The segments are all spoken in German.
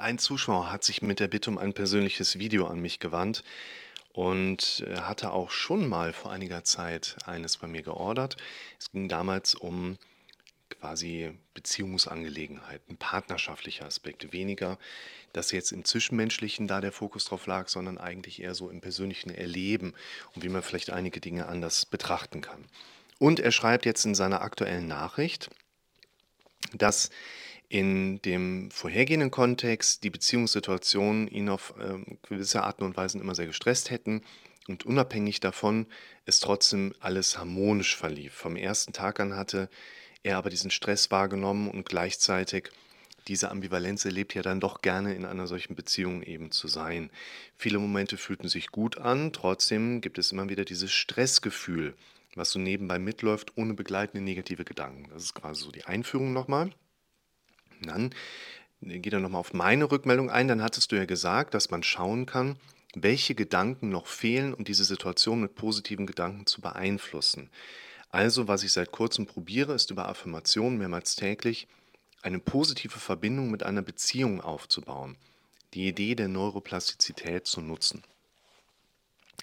Ein Zuschauer hat sich mit der Bitte um ein persönliches Video an mich gewandt und äh, hatte auch schon mal vor einiger Zeit eines bei mir geordert. Es ging damals um quasi Beziehungsangelegenheiten, partnerschaftliche Aspekte. Weniger, dass jetzt im Zwischenmenschlichen da der Fokus drauf lag, sondern eigentlich eher so im persönlichen Erleben und wie man vielleicht einige Dinge anders betrachten kann. Und er schreibt jetzt in seiner aktuellen Nachricht, dass in dem vorhergehenden Kontext die Beziehungssituationen ihn auf ähm, gewisse Arten und Weisen immer sehr gestresst hätten und unabhängig davon es trotzdem alles harmonisch verlief. Vom ersten Tag an hatte er aber diesen Stress wahrgenommen und gleichzeitig diese Ambivalenz erlebt ja dann doch gerne in einer solchen Beziehung eben zu sein. Viele Momente fühlten sich gut an, trotzdem gibt es immer wieder dieses Stressgefühl, was so nebenbei mitläuft, ohne begleitende negative Gedanken. Das ist quasi so die Einführung nochmal. Dann geht er nochmal auf meine Rückmeldung ein. Dann hattest du ja gesagt, dass man schauen kann, welche Gedanken noch fehlen, um diese Situation mit positiven Gedanken zu beeinflussen. Also, was ich seit kurzem probiere, ist über Affirmationen mehrmals täglich eine positive Verbindung mit einer Beziehung aufzubauen. Die Idee der Neuroplastizität zu nutzen.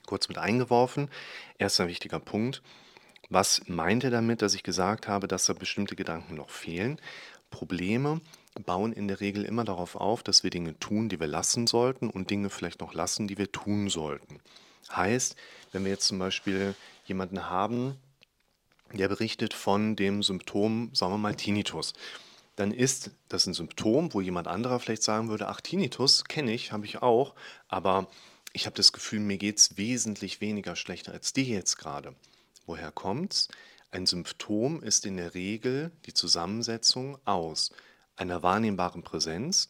Kurz mit eingeworfen, erster wichtiger Punkt. Was meint er damit, dass ich gesagt habe, dass da bestimmte Gedanken noch fehlen? Probleme bauen in der Regel immer darauf auf, dass wir Dinge tun, die wir lassen sollten und Dinge vielleicht noch lassen, die wir tun sollten. Heißt, wenn wir jetzt zum Beispiel jemanden haben, der berichtet von dem Symptom, sagen wir mal Tinnitus, dann ist das ein Symptom, wo jemand anderer vielleicht sagen würde, ach Tinnitus kenne ich, habe ich auch, aber ich habe das Gefühl, mir geht es wesentlich weniger schlechter als dir jetzt gerade. Woher kommt's? Ein Symptom ist in der Regel die Zusammensetzung aus einer wahrnehmbaren Präsenz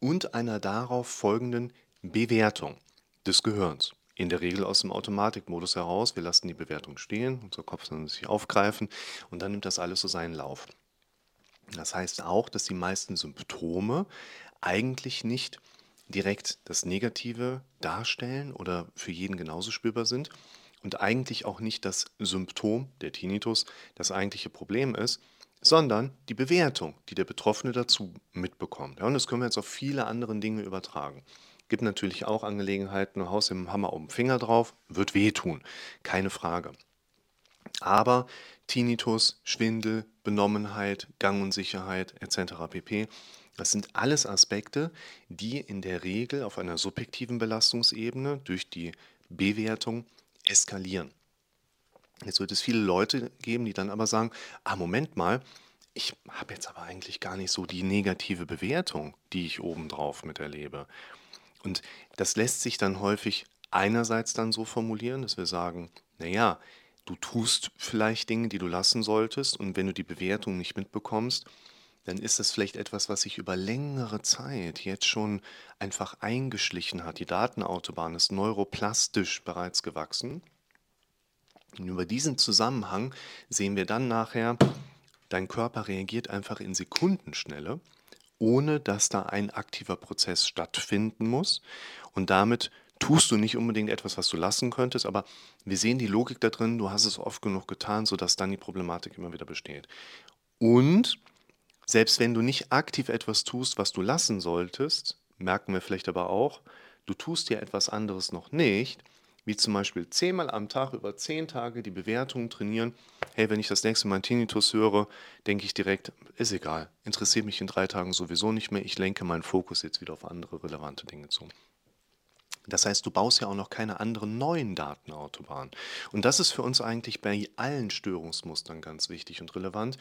und einer darauf folgenden Bewertung des Gehirns. In der Regel aus dem Automatikmodus heraus. Wir lassen die Bewertung stehen, unser Kopf soll sich aufgreifen und dann nimmt das alles so seinen Lauf. Das heißt auch, dass die meisten Symptome eigentlich nicht direkt das Negative darstellen oder für jeden genauso spürbar sind, und eigentlich auch nicht das Symptom, der Tinnitus, das eigentliche Problem ist, sondern die Bewertung, die der Betroffene dazu mitbekommt. Ja, und das können wir jetzt auf viele andere Dinge übertragen. Gibt natürlich auch Angelegenheiten, Haus im Hammer auf dem Finger drauf, wird wehtun, keine Frage. Aber Tinnitus, Schwindel, Benommenheit, Gangunsicherheit etc. pp. Das sind alles Aspekte, die in der Regel auf einer subjektiven Belastungsebene durch die Bewertung eskalieren. Jetzt wird es viele Leute geben, die dann aber sagen, ah, Moment mal, ich habe jetzt aber eigentlich gar nicht so die negative Bewertung, die ich obendrauf miterlebe. Und das lässt sich dann häufig einerseits dann so formulieren, dass wir sagen, naja, du tust vielleicht Dinge, die du lassen solltest und wenn du die Bewertung nicht mitbekommst, dann ist das vielleicht etwas, was sich über längere Zeit jetzt schon einfach eingeschlichen hat. Die Datenautobahn ist neuroplastisch bereits gewachsen. Und über diesen Zusammenhang sehen wir dann nachher, dein Körper reagiert einfach in Sekundenschnelle, ohne dass da ein aktiver Prozess stattfinden muss. Und damit tust du nicht unbedingt etwas, was du lassen könntest, aber wir sehen die Logik da drin, du hast es oft genug getan, sodass dann die Problematik immer wieder besteht. Und selbst wenn du nicht aktiv etwas tust, was du lassen solltest, merken wir vielleicht aber auch, du tust ja etwas anderes noch nicht, wie zum Beispiel zehnmal am Tag über zehn Tage die Bewertung trainieren. Hey, wenn ich das nächste Mal Tinnitus höre, denke ich direkt, ist egal, interessiert mich in drei Tagen sowieso nicht mehr, ich lenke meinen Fokus jetzt wieder auf andere relevante Dinge zu. Das heißt, du baust ja auch noch keine anderen neuen Datenautobahnen. Und das ist für uns eigentlich bei allen Störungsmustern ganz wichtig und relevant,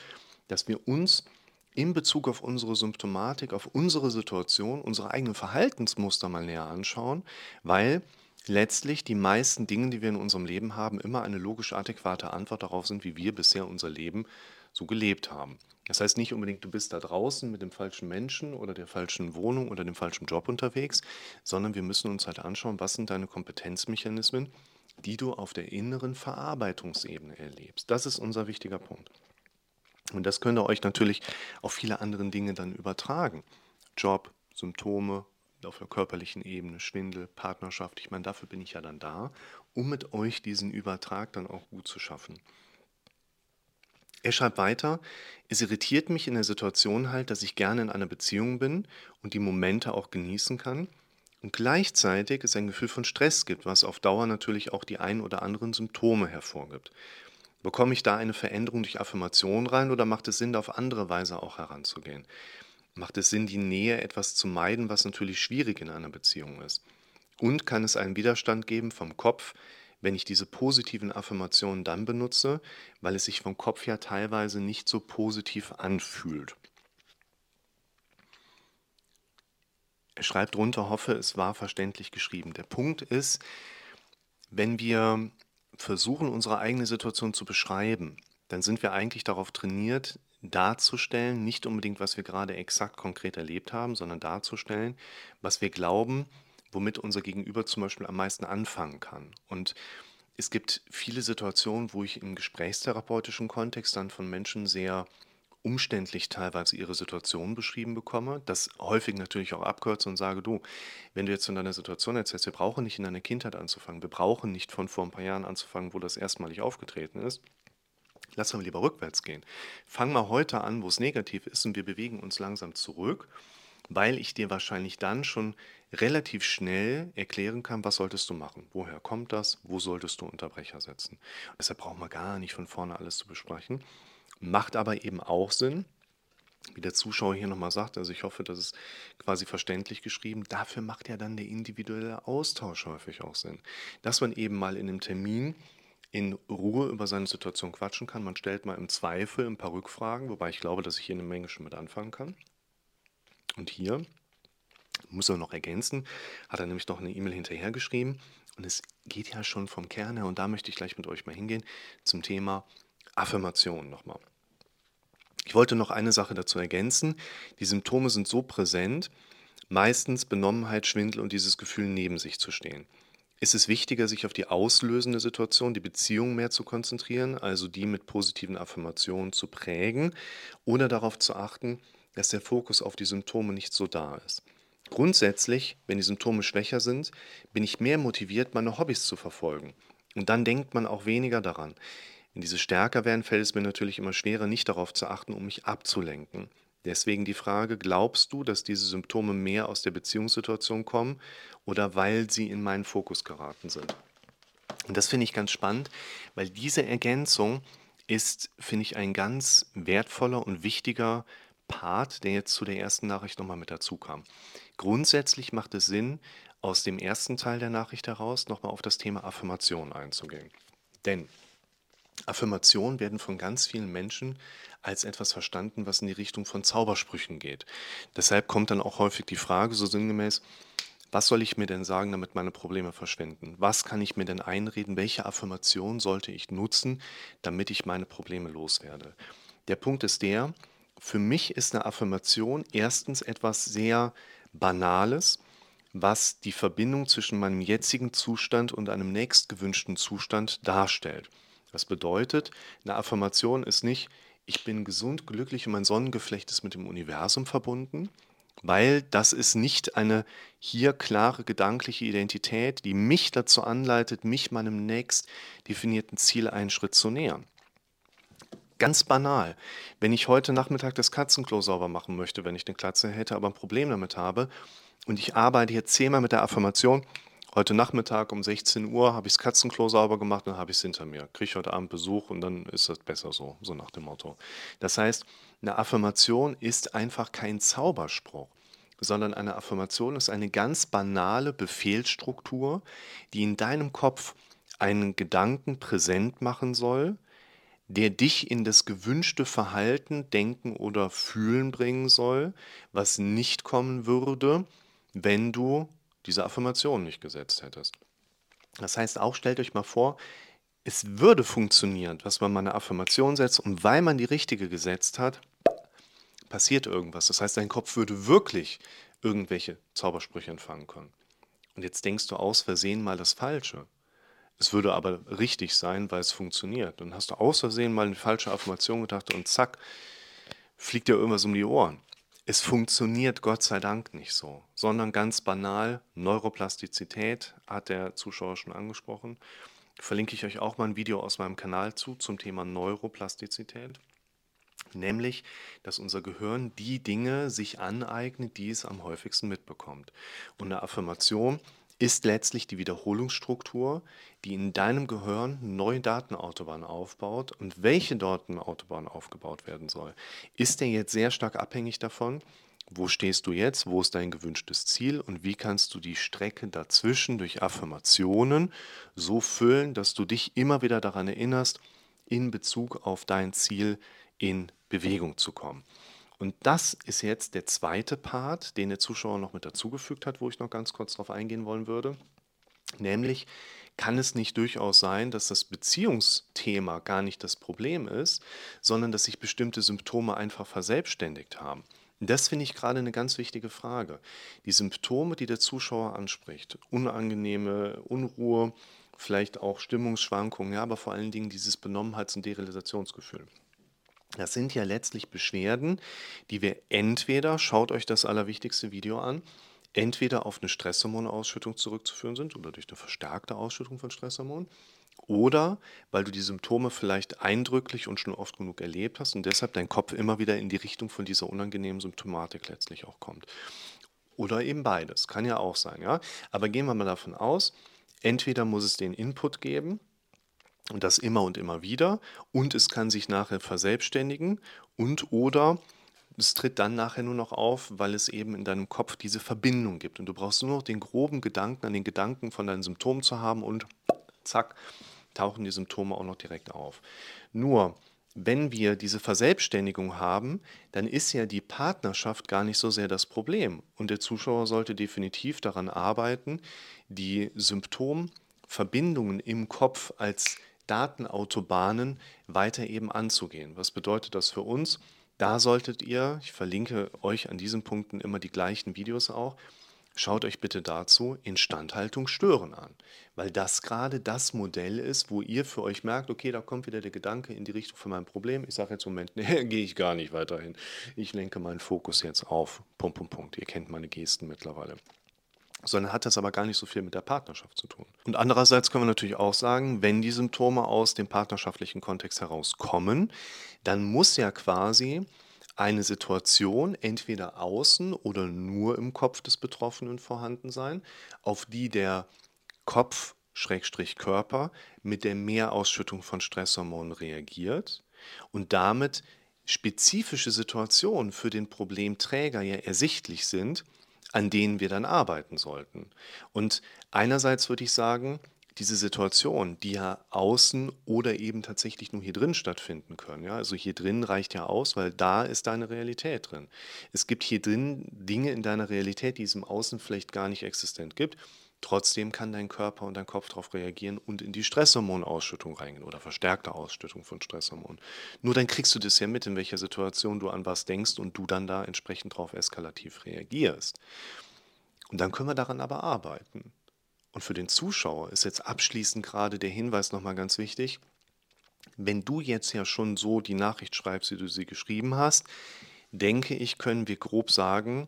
dass wir uns in Bezug auf unsere Symptomatik, auf unsere Situation, unsere eigenen Verhaltensmuster mal näher anschauen, weil letztlich die meisten Dinge, die wir in unserem Leben haben, immer eine logisch adäquate Antwort darauf sind, wie wir bisher unser Leben so gelebt haben. Das heißt nicht unbedingt, du bist da draußen mit dem falschen Menschen oder der falschen Wohnung oder dem falschen Job unterwegs, sondern wir müssen uns halt anschauen, was sind deine Kompetenzmechanismen, die du auf der inneren Verarbeitungsebene erlebst. Das ist unser wichtiger Punkt. Und das könnt ihr euch natürlich auf viele andere Dinge dann übertragen. Job, Symptome auf der körperlichen Ebene, Schwindel, Partnerschaft. Ich meine, dafür bin ich ja dann da, um mit euch diesen Übertrag dann auch gut zu schaffen. Er schreibt weiter, es irritiert mich in der Situation halt, dass ich gerne in einer Beziehung bin und die Momente auch genießen kann und gleichzeitig es ein Gefühl von Stress gibt, was auf Dauer natürlich auch die ein oder anderen Symptome hervorgibt. Bekomme ich da eine Veränderung durch Affirmation rein oder macht es Sinn, auf andere Weise auch heranzugehen? Macht es Sinn, die Nähe etwas zu meiden, was natürlich schwierig in einer Beziehung ist? Und kann es einen Widerstand geben vom Kopf, wenn ich diese positiven Affirmationen dann benutze, weil es sich vom Kopf ja teilweise nicht so positiv anfühlt? Er schreibt drunter, hoffe, es war verständlich geschrieben. Der Punkt ist, wenn wir versuchen, unsere eigene Situation zu beschreiben, dann sind wir eigentlich darauf trainiert, darzustellen, nicht unbedingt, was wir gerade exakt konkret erlebt haben, sondern darzustellen, was wir glauben, womit unser Gegenüber zum Beispiel am meisten anfangen kann. Und es gibt viele Situationen, wo ich im gesprächstherapeutischen Kontext dann von Menschen sehr umständlich teilweise ihre Situation beschrieben bekomme, das häufig natürlich auch abkürze und sage, du, wenn du jetzt von deiner Situation erzählst, wir brauchen nicht in deiner Kindheit anzufangen, wir brauchen nicht von vor ein paar Jahren anzufangen, wo das erstmalig aufgetreten ist. Lass mal lieber rückwärts gehen. Fang mal heute an, wo es negativ ist und wir bewegen uns langsam zurück, weil ich dir wahrscheinlich dann schon relativ schnell erklären kann, was solltest du machen, woher kommt das, wo solltest du Unterbrecher setzen. Deshalb brauchen wir gar nicht von vorne alles zu besprechen, Macht aber eben auch Sinn, wie der Zuschauer hier nochmal sagt, also ich hoffe, das ist quasi verständlich geschrieben, dafür macht ja dann der individuelle Austausch häufig auch Sinn. Dass man eben mal in einem Termin in Ruhe über seine Situation quatschen kann. Man stellt mal im Zweifel ein paar Rückfragen, wobei ich glaube, dass ich hier eine Menge schon mit anfangen kann. Und hier muss er noch ergänzen, hat er nämlich noch eine E-Mail hinterhergeschrieben. Und es geht ja schon vom Kern her, und da möchte ich gleich mit euch mal hingehen, zum Thema Affirmation nochmal. Ich wollte noch eine Sache dazu ergänzen. Die Symptome sind so präsent, meistens Benommenheit, Schwindel und dieses Gefühl, neben sich zu stehen. Ist es wichtiger, sich auf die auslösende Situation, die Beziehung mehr zu konzentrieren, also die mit positiven Affirmationen zu prägen, oder darauf zu achten, dass der Fokus auf die Symptome nicht so da ist? Grundsätzlich, wenn die Symptome schwächer sind, bin ich mehr motiviert, meine Hobbys zu verfolgen. Und dann denkt man auch weniger daran. Wenn diese stärker werden, fällt es mir natürlich immer schwerer, nicht darauf zu achten, um mich abzulenken. Deswegen die Frage, glaubst du, dass diese Symptome mehr aus der Beziehungssituation kommen oder weil sie in meinen Fokus geraten sind? Und das finde ich ganz spannend, weil diese Ergänzung ist, finde ich, ein ganz wertvoller und wichtiger Part, der jetzt zu der ersten Nachricht nochmal mit dazu kam. Grundsätzlich macht es Sinn, aus dem ersten Teil der Nachricht heraus nochmal auf das Thema Affirmation einzugehen. Denn Affirmationen werden von ganz vielen Menschen als etwas verstanden, was in die Richtung von Zaubersprüchen geht. Deshalb kommt dann auch häufig die Frage, so sinngemäß, was soll ich mir denn sagen, damit meine Probleme verschwinden? Was kann ich mir denn einreden? Welche Affirmation sollte ich nutzen, damit ich meine Probleme loswerde? Der Punkt ist der, für mich ist eine Affirmation erstens etwas sehr Banales, was die Verbindung zwischen meinem jetzigen Zustand und einem nächstgewünschten Zustand darstellt. Das bedeutet, eine Affirmation ist nicht, ich bin gesund, glücklich und mein Sonnengeflecht ist mit dem Universum verbunden, weil das ist nicht eine hier klare gedankliche Identität, die mich dazu anleitet, mich meinem nächst definierten Ziel einen Schritt zu nähern. Ganz banal. Wenn ich heute Nachmittag das Katzenklo sauber machen möchte, wenn ich eine Katze hätte, aber ein Problem damit habe und ich arbeite hier zehnmal mit der Affirmation, Heute Nachmittag um 16 Uhr habe ich das Katzenklo sauber gemacht und habe ich es hinter mir. Kriege ich heute Abend Besuch und dann ist das besser so, so nach dem Motto. Das heißt, eine Affirmation ist einfach kein Zauberspruch, sondern eine Affirmation ist eine ganz banale Befehlsstruktur, die in deinem Kopf einen Gedanken präsent machen soll, der dich in das gewünschte Verhalten, Denken oder Fühlen bringen soll, was nicht kommen würde, wenn du diese Affirmation nicht gesetzt hättest. Das heißt auch, stellt euch mal vor, es würde funktionieren, dass man mal eine Affirmation setzt und weil man die richtige gesetzt hat, passiert irgendwas. Das heißt, dein Kopf würde wirklich irgendwelche Zaubersprüche empfangen können. Und jetzt denkst du aus Versehen mal das Falsche. Es würde aber richtig sein, weil es funktioniert. Dann hast du aus Versehen mal eine falsche Affirmation gedacht und zack, fliegt dir irgendwas um die Ohren. Es funktioniert Gott sei Dank nicht so, sondern ganz banal, Neuroplastizität hat der Zuschauer schon angesprochen. Verlinke ich euch auch mal ein Video aus meinem Kanal zu zum Thema Neuroplastizität. Nämlich, dass unser Gehirn die Dinge sich aneignet, die es am häufigsten mitbekommt. Und eine Affirmation ist letztlich die Wiederholungsstruktur, die in deinem Gehirn neue Datenautobahnen aufbaut. Und welche Datenautobahn aufgebaut werden soll, ist der jetzt sehr stark abhängig davon, wo stehst du jetzt, wo ist dein gewünschtes Ziel und wie kannst du die Strecke dazwischen durch Affirmationen so füllen, dass du dich immer wieder daran erinnerst, in Bezug auf dein Ziel in Bewegung zu kommen. Und das ist jetzt der zweite Part, den der Zuschauer noch mit dazugefügt hat, wo ich noch ganz kurz darauf eingehen wollen würde. Nämlich kann es nicht durchaus sein, dass das Beziehungsthema gar nicht das Problem ist, sondern dass sich bestimmte Symptome einfach verselbstständigt haben. Das finde ich gerade eine ganz wichtige Frage. Die Symptome, die der Zuschauer anspricht, unangenehme Unruhe, vielleicht auch Stimmungsschwankungen, ja, aber vor allen Dingen dieses Benommenheits- und Derealisationsgefühl. Das sind ja letztlich Beschwerden, die wir entweder, schaut euch das allerwichtigste Video an, entweder auf eine Stresshormonausschüttung zurückzuführen sind oder durch eine verstärkte Ausschüttung von Stresshormonen oder weil du die Symptome vielleicht eindrücklich und schon oft genug erlebt hast und deshalb dein Kopf immer wieder in die Richtung von dieser unangenehmen Symptomatik letztlich auch kommt. Oder eben beides, kann ja auch sein, ja. Aber gehen wir mal davon aus, entweder muss es den Input geben, und das immer und immer wieder, und es kann sich nachher verselbstständigen und oder es tritt dann nachher nur noch auf, weil es eben in deinem Kopf diese Verbindung gibt. Und du brauchst nur noch den groben Gedanken an den Gedanken von deinen Symptomen zu haben und zack, tauchen die Symptome auch noch direkt auf. Nur, wenn wir diese Verselbstständigung haben, dann ist ja die Partnerschaft gar nicht so sehr das Problem. Und der Zuschauer sollte definitiv daran arbeiten, die Symptomverbindungen im Kopf als Datenautobahnen weiter eben anzugehen. Was bedeutet das für uns? Da solltet ihr, ich verlinke euch an diesen Punkten immer die gleichen Videos auch, Schaut euch bitte dazu Instandhaltung stören an, weil das gerade das Modell ist, wo ihr für euch merkt, okay, da kommt wieder der Gedanke in die Richtung von meinem Problem. Ich sage jetzt im Moment, nee, gehe ich gar nicht weiterhin. Ich lenke meinen Fokus jetzt auf Punkt, Punkt, Punkt. Ihr kennt meine Gesten mittlerweile sondern hat das aber gar nicht so viel mit der Partnerschaft zu tun. Und andererseits können wir natürlich auch sagen, wenn die Symptome aus dem partnerschaftlichen Kontext herauskommen, dann muss ja quasi eine Situation entweder außen oder nur im Kopf des Betroffenen vorhanden sein, auf die der Kopf Schrägstrich Körper mit der Mehrausschüttung von Stresshormonen reagiert und damit spezifische Situationen für den Problemträger ja ersichtlich sind, an denen wir dann arbeiten sollten. Und einerseits würde ich sagen, diese Situation, die ja außen oder eben tatsächlich nur hier drin stattfinden können. Ja? Also hier drin reicht ja aus, weil da ist deine Realität drin. Es gibt hier drin Dinge in deiner Realität, die es im Außen vielleicht gar nicht existent gibt. Trotzdem kann dein Körper und dein Kopf darauf reagieren und in die Stresshormonausschüttung reingehen oder verstärkte Ausschüttung von Stresshormonen. Nur dann kriegst du das ja mit, in welcher Situation du an was denkst und du dann da entsprechend darauf eskalativ reagierst. Und dann können wir daran aber arbeiten. Und für den Zuschauer ist jetzt abschließend gerade der Hinweis nochmal ganz wichtig. Wenn du jetzt ja schon so die Nachricht schreibst, wie du sie geschrieben hast, denke ich, können wir grob sagen,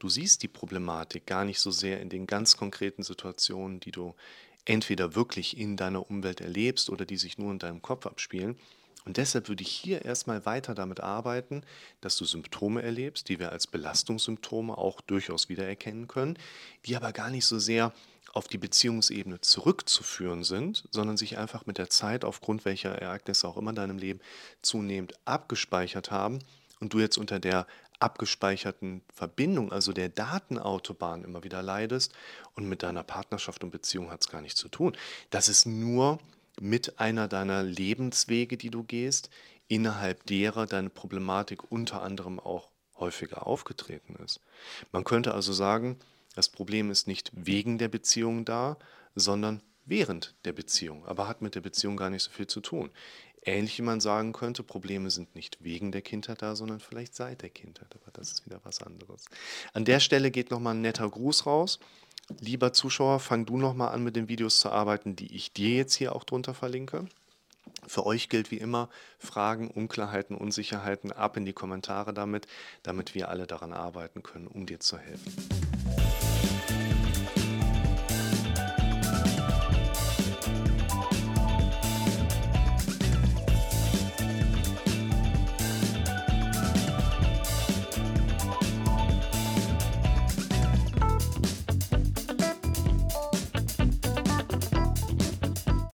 du siehst die Problematik gar nicht so sehr in den ganz konkreten Situationen, die du entweder wirklich in deiner Umwelt erlebst oder die sich nur in deinem Kopf abspielen. Und deshalb würde ich hier erstmal weiter damit arbeiten, dass du Symptome erlebst, die wir als Belastungssymptome auch durchaus wiedererkennen können, die aber gar nicht so sehr auf die Beziehungsebene zurückzuführen sind, sondern sich einfach mit der Zeit aufgrund welcher Ereignisse auch immer in deinem Leben zunehmend abgespeichert haben und du jetzt unter der abgespeicherten Verbindung, also der Datenautobahn immer wieder leidest und mit deiner Partnerschaft und Beziehung hat es gar nichts zu tun. Das ist nur mit einer deiner Lebenswege, die du gehst, innerhalb derer deine Problematik unter anderem auch häufiger aufgetreten ist. Man könnte also sagen, das Problem ist nicht wegen der Beziehung da, sondern während der Beziehung, aber hat mit der Beziehung gar nicht so viel zu tun. Ähnlich wie man sagen könnte, Probleme sind nicht wegen der Kindheit da, sondern vielleicht seit der Kindheit, aber das ist wieder was anderes. An der Stelle geht nochmal ein netter Gruß raus. Lieber Zuschauer, fang du nochmal an mit den Videos zu arbeiten, die ich dir jetzt hier auch drunter verlinke. Für euch gilt wie immer, Fragen, Unklarheiten, Unsicherheiten ab in die Kommentare damit, damit wir alle daran arbeiten können, um dir zu helfen.